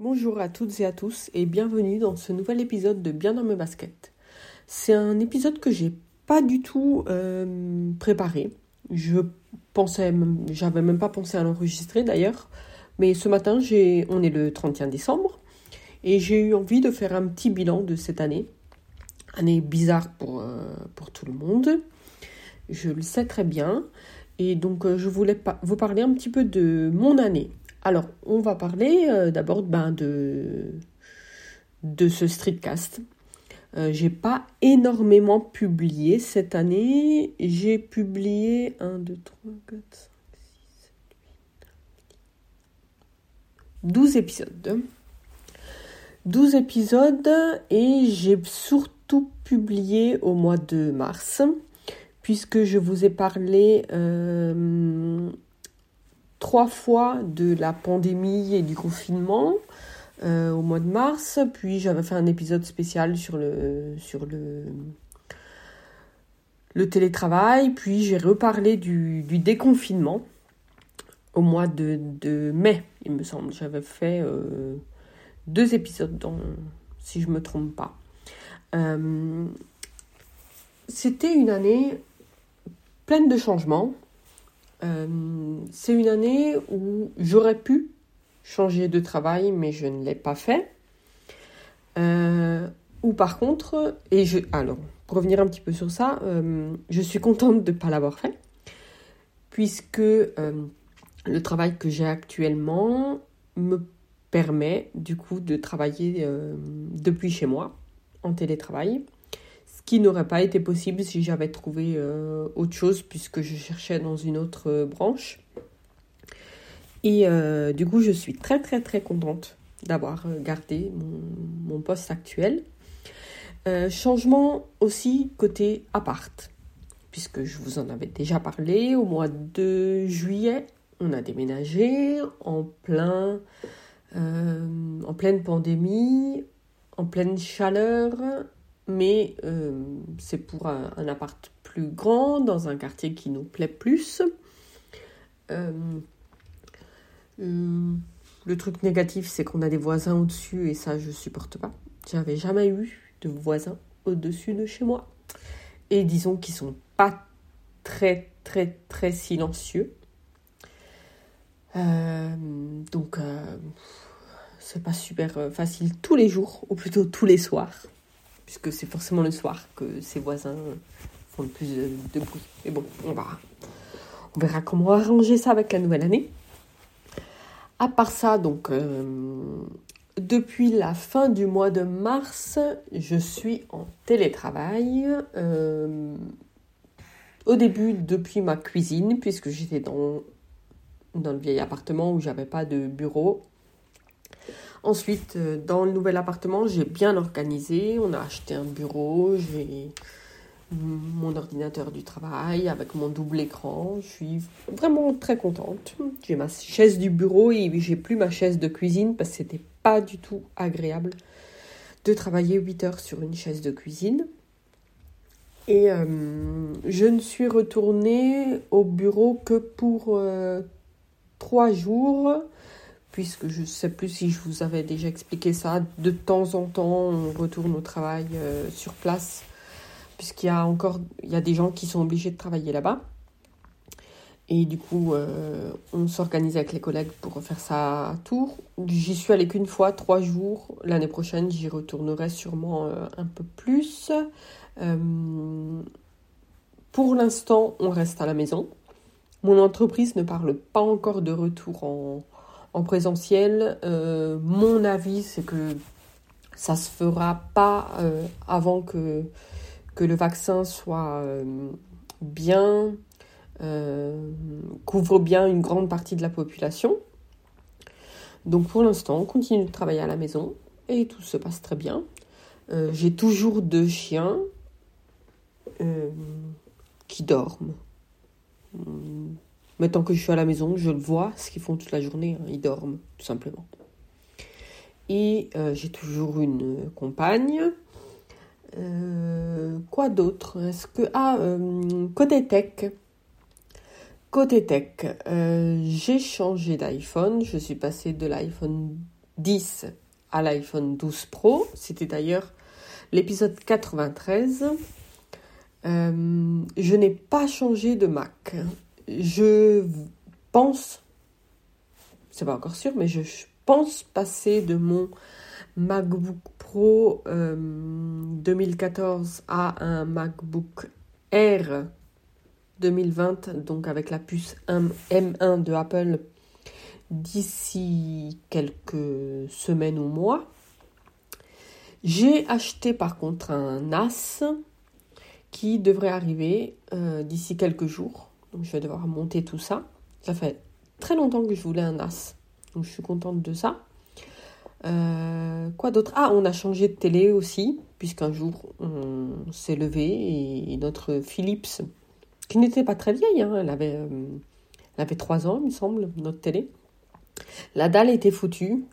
Bonjour à toutes et à tous et bienvenue dans ce nouvel épisode de Bien dans mes baskets. C'est un épisode que j'ai pas du tout euh, préparé. Je pensais, j'avais même pas pensé à l'enregistrer d'ailleurs, mais ce matin, on est le 31 décembre et j'ai eu envie de faire un petit bilan de cette année. Année bizarre pour, euh, tout le monde, je le sais très bien. Et donc, euh, je voulais vous parler un petit peu de mon année. Alors, on va parler euh, d'abord ben, de, ce streetcast. Euh, j'ai pas énormément publié cette année. J'ai publié 1, 2, 3, 4, 5, 6, 7, 8, 12 épisodes. 12 épisodes et j'ai surtout publié au mois de mars puisque je vous ai parlé euh, trois fois de la pandémie et du confinement euh, au mois de mars. Puis j'avais fait un épisode spécial sur le, sur le, le télétravail. Puis j'ai reparlé du, du, déconfinement au mois de, de, mai, il me semble. J'avais fait euh, deux épisodes, si je ne me trompe pas. Euh, C'était une année pleine de changements. C'est une année où j'aurais pu changer de travail, mais je ne l'ai pas fait. Euh, ou par contre, et je, alors, revenir un petit peu sur ça, euh, je suis contente de ne pas l'avoir fait, puisque euh, le travail que j'ai actuellement me permet du coup de travailler depuis chez moi, en télétravail qui n'aurait pas été possible si j'avais trouvé autre chose puisque je cherchais dans une autre branche. Et euh, du coup, je suis très très très contente d'avoir gardé mon, poste actuel. Euh, changement aussi côté appart, puisque je vous en avais déjà parlé au mois de juillet. On a déménagé en plein, en pleine pandémie, en pleine chaleur, mais euh, c'est pour un, un, appart plus grand, dans un quartier qui nous plaît plus. Euh, euh, le truc négatif, c'est qu'on a des voisins au-dessus et ça, je supporte pas. J'avais jamais eu de voisins au-dessus de chez moi. Et disons qu'ils sont pas très, très, très silencieux. Euh, donc, c'est pas super facile tous les jours, ou plutôt tous les soirs puisque c'est forcément le soir que ses voisins font le plus de bruit. Mais bon, on va, on verra comment arranger ça avec la nouvelle année. À part ça, donc, euh, depuis la fin du mois de mars, je suis en télétravail. Euh, au début, depuis ma cuisine, puisque j'étais dans, le vieil appartement où j'avais pas de bureau. Ensuite, euh, dans le nouvel appartement, j'ai bien organisé. On a acheté un bureau, mon ordinateur du travail avec mon double écran. Je suis vraiment très contente. J'ai ma chaise du bureau et j'ai plus ma chaise de cuisine parce que c'était pas du tout agréable de travailler 8 heures sur une chaise de cuisine. Et euh, je ne suis retournée au bureau que pour euh, trois jours puisque je ne sais plus si je vous avais déjà expliqué ça, de temps en temps on retourne au travail euh, sur place, puisqu'il y a encore il y a des gens qui sont obligés de travailler là-bas. Et du coup, euh, on s'organise avec les collègues pour faire ça à tour. J'y suis allée qu'une fois, trois jours. L'année prochaine, j'y retournerai sûrement euh, un peu plus. Euh, pour l'instant, on reste à la maison. Mon entreprise ne parle pas encore de retour en, en présentiel. Mon avis, c'est que ça se fera pas avant que, le vaccin soit euh, bien, euh, couvre bien une grande partie de la population. Donc pour l'instant, on continue de travailler à la maison et tout se passe très bien. Euh, J'ai toujours deux chiens qui dorment. Mais tant que je suis à la maison, je le vois, ce qu'ils font toute la journée. Hein, ils dorment, tout simplement. Et j'ai toujours une compagne. Euh, quoi d'autre? Est-ce que ah euh, côté tech. Côté tech, j'ai changé d'iPhone. Je suis passée de l'iPhone 10 à l'iPhone 12 Pro. C'était d'ailleurs l'épisode 93. Euh, je n'ai pas changé de Mac. Je pense, c'est pas encore sûr, mais je pense passer de mon MacBook Pro 2014 euh, à un MacBook Air 2020, donc avec la puce M1 de Apple d'ici quelques semaines ou mois. J'ai acheté par contre un NAS qui devrait arriver euh, d'ici quelques jours. Donc je vais devoir monter tout ça. Ça fait très longtemps que je voulais un NAS. Donc je suis contente de ça. Euh, quoi d'autre? Ah, on a changé de télé aussi, puisqu'un jour on s'est levé et notre Philips, qui n'était pas très vieille, hein, elle, avait, euh, elle avait 3 ans, il me semble, notre télé. La dalle était foutue.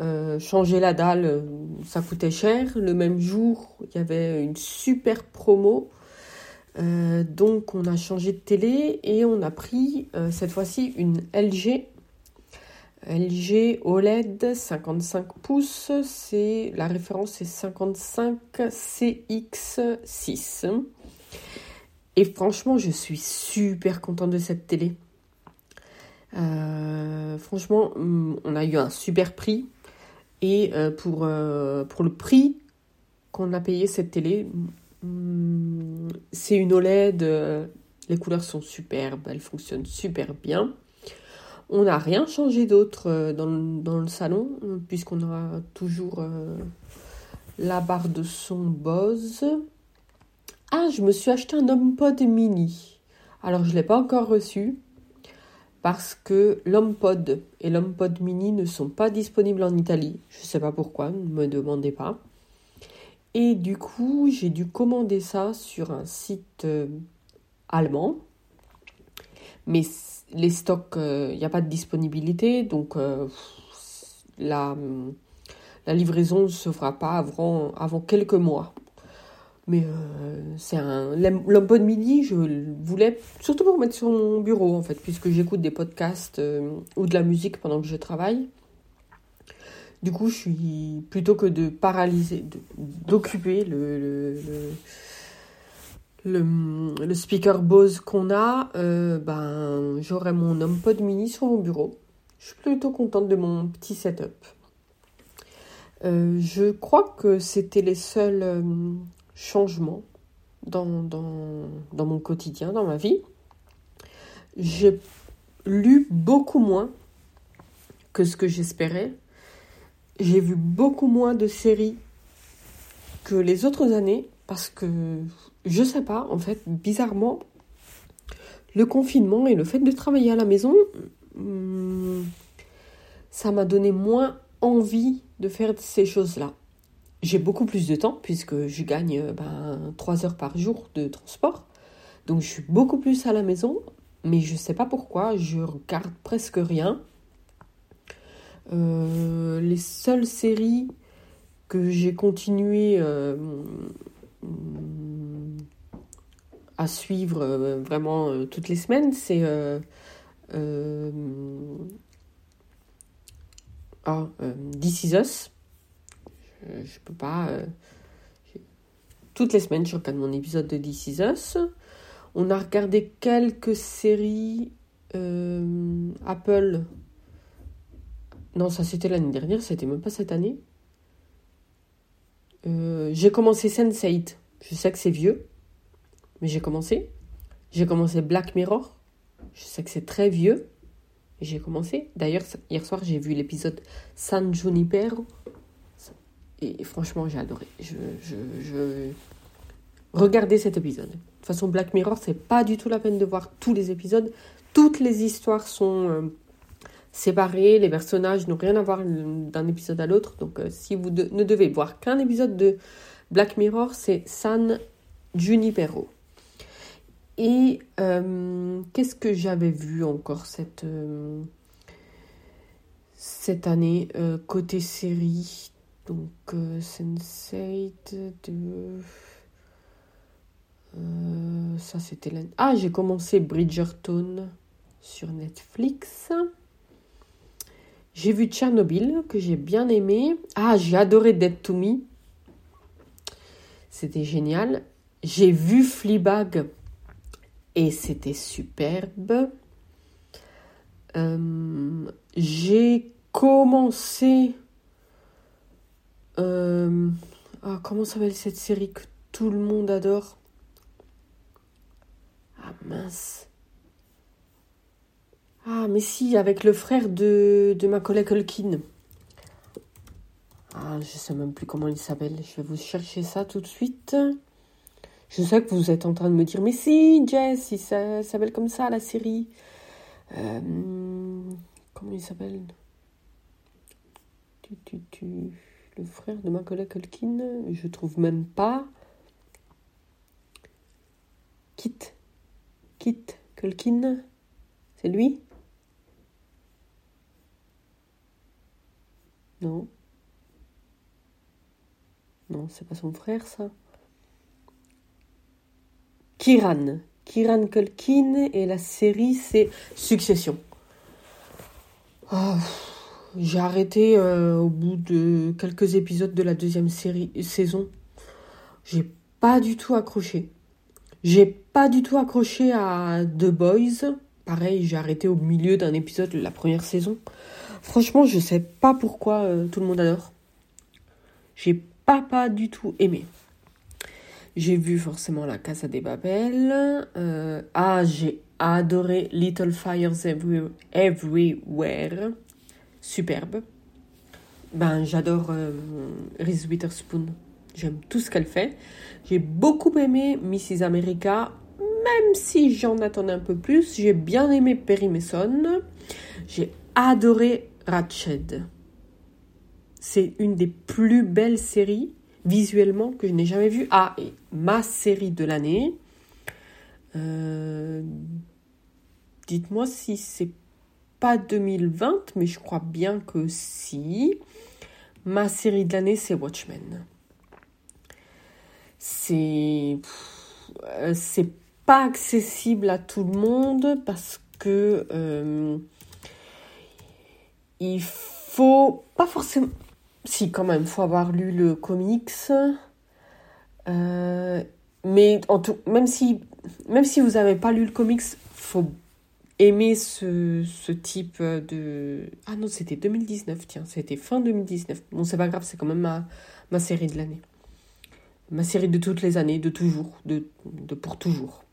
Euh, changer la dalle, ça coûtait cher. Le même jour, il y avait une super promo. Donc on a changé de télé et on a pris cette fois-ci une LG. LG OLED 55 pouces, c'est la référence c'est 55 CX6. Et franchement, je suis super contente de cette télé. franchement, mm, on a eu un super prix. Et euh, pour, euh, pour le prix qu'on a payé cette télé, mm, c'est une OLED. Euh, les couleurs sont superbes, elles fonctionnent super bien. On n'a rien changé d'autre dans, dans, le salon, puisqu'on a toujours la barre de son Bose. Ah, je me suis acheté un HomePod mini. Alors, je ne l'ai pas encore reçu parce que l'HomePod et l'HomePod mini ne sont pas disponibles en Italie. Je ne sais pas pourquoi, ne me demandez pas. Et du coup, j'ai dû commander ça sur un site euh, allemand. Mais les stocks, il euh, n'y a pas de disponibilité, donc euh, la, la, livraison ne se fera pas avant, avant quelques mois. Mais euh, c'est un. L'HomePod mini, je voulais surtout pour mettre sur mon bureau, en fait, puisque j'écoute des podcasts euh, ou de la musique pendant que je travaille. Du coup, je suis. Plutôt que de paralyser, d'occuper le, speaker Bose qu'on a, euh, ben, j'aurai mon HomePod mini sur mon bureau. Je suis plutôt contente de mon petit setup. je crois que c'était les seuls changement dans, dans, mon quotidien, dans ma vie. J'ai lu beaucoup moins que ce que j'espérais. J'ai vu beaucoup moins de séries que les autres années parce que je sais pas, en fait, bizarrement, le confinement et le fait de travailler à la maison, hmm, ça m'a donné moins envie de faire ces choses-là j'ai beaucoup plus de temps puisque je gagne euh, ben, 3 heures par jour de transport. Donc je suis beaucoup plus à la maison, mais je ne sais pas pourquoi, je regarde presque rien. Euh, les seules séries que j'ai continué euh, à suivre vraiment toutes les semaines, c'est ah, This Is Us euh, je peux pas. Euh, toutes les semaines, je regarde mon épisode de This Is Us. On a regardé quelques séries euh, Apple. Non, ça c'était l'année dernière, c'était même pas cette année. J'ai commencé Sense8. Je sais que c'est vieux, mais j'ai commencé. J'ai commencé Black Mirror. Je sais que c'est très vieux. J'ai commencé. D'ailleurs, hier soir, j'ai vu l'épisode San Junipero. Et franchement, j'ai adoré. Je, je, Regardez cet épisode. De toute façon, Black Mirror, c'est pas du tout la peine de voir tous les épisodes. Toutes les histoires sont euh, séparées. Les personnages n'ont rien à voir d'un épisode à l'autre. Donc, euh, si vous ne devez voir qu'un épisode de Black Mirror, c'est San Junipero. Et euh, qu'est-ce que j'avais vu encore cette, cette année côté série? Donc, euh, Sense8 de. Euh, ça, c'était. Ah, j'ai commencé Bridgerton sur Netflix. J'ai vu Tchernobyl, que j'ai bien aimé. Ah, j'ai adoré Dead to Me. C'était génial. J'ai vu Fleabag et c'était superbe. Euh, j'ai commencé. Euh, ah, comment s'appelle cette série que tout le monde adore? Ah mince. Ah, mais si, avec le frère de, ma collègue Holkin. Ah, je sais même plus comment il s'appelle. Je vais vous chercher ça tout de suite. Je sais que vous êtes en train de me dire, mais si, Jess, il s'appelle comme ça la série. Euh, comment il s'appelle? Tu, tu, tu, Le frère de ma collègue Holkin, je trouve même pas. Kit. Kit Culkin, c'est lui? Non. Non, c'est pas son frère, ça. Kiran. Kiran Culkin et la série, c'est Succession. Oh, j'ai arrêté euh, au bout de quelques épisodes de la deuxième saison. J'ai pas du tout accroché. J'ai pas du tout accroché à The Boys. Pareil, j'ai arrêté au milieu d'un épisode de la première saison. Franchement, je sais pas pourquoi euh, tout le monde adore. J'ai pas, pas du tout aimé. J'ai vu forcément La Casa des Babel. Euh, ah, j'ai adoré Little Fires Everywhere. Superbe. Ben, j'adore euh, Reese Witherspoon. J'aime tout ce qu'elle fait. J'ai beaucoup aimé Mrs. America, même si j'en attendais un peu plus. J'ai bien aimé Perry Mason. J'ai adoré Ratched. C'est une des plus belles séries visuellement que je n'ai jamais vues. Ah, et ma série de l'année. Euh, dites-moi si c'est pas 2020, mais je crois bien que si. Ma série de l'année, c'est Watchmen. C'est. Euh, pas accessible à tout le monde parce que. Euh, il faut pas forcément. Si, quand même, faut avoir lu le comics. Euh, mais en tout, même si, même si vous n'avez pas lu le comics, faut aimer ce, type de. Ah non, c'était 2019, tiens, c'était fin 2019. Bon, c'est pas grave, c'est quand même ma, ma série de l'année. Ma série de toutes les années, de toujours, de, de pour toujours.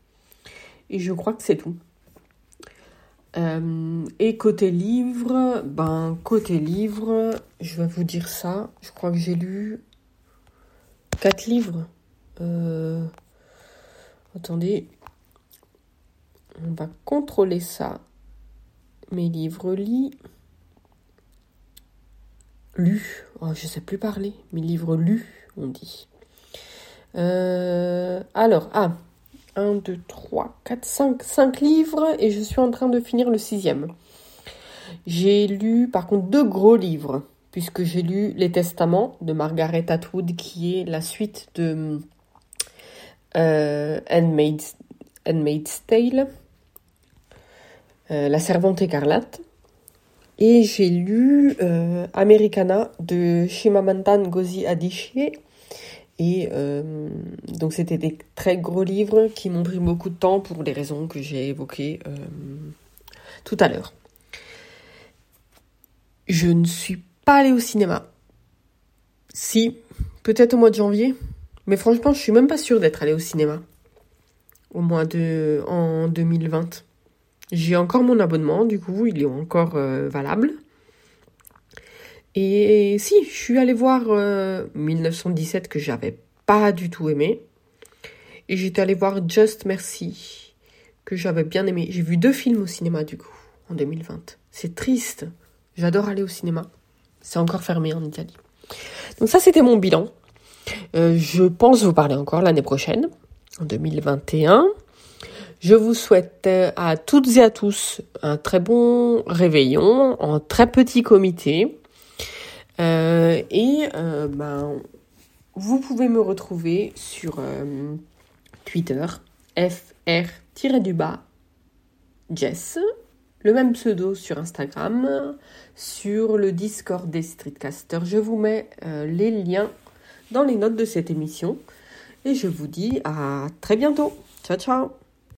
Et je crois que c'est tout. Euh, et côté livre, ben côté livre, je vais vous dire ça. Je crois que j'ai lu quatre livres. Euh, attendez, on va contrôler ça. Mes livres lits. Lus. Oh, je sais plus parler. Mes livres lus, on dit. Euh, alors, ah, 1, 2, 3, 4, 5, 5 livres et je suis en train de finir le sixième. J'ai lu par contre deux gros livres, puisque j'ai lu Les Testaments de Margaret Atwood, qui est la suite de euh, Handmaid's, Tale, euh, La Servante écarlate. Et j'ai lu euh, Americana de Shimamantan Ngozi Adichie et euh, donc c'était des très gros livres qui m'ont pris beaucoup de temps pour les raisons que j'ai évoquées euh, tout à l'heure. Je ne suis pas allée au cinéma. Si, peut-être au mois de janvier, mais franchement, je suis même pas sûre d'être allée au cinéma au mois de en 2020. J'ai encore mon abonnement, du coup, il est encore euh, valable. Et si, je suis allée voir 1917 euh, que j'avais pas du tout aimé. Et j'étais allée voir Just Mercy que j'avais bien aimé. J'ai vu deux films au cinéma du coup en 2020. C'est triste. J'adore aller au cinéma. C'est encore fermé en Italie. Donc ça c'était mon bilan. Euh, je pense vous parler encore l'année prochaine, en 2021. Je vous souhaite euh, à toutes et à tous un très bon réveillon en très petit comité. Euh, et euh, ben, vous pouvez me retrouver sur euh, Twitter, fr-du-bas Jess, le même pseudo sur Instagram, sur le Discord des Streetcasters. Je vous mets les liens dans les notes de cette émission. Et je vous dis à très bientôt. Ciao ciao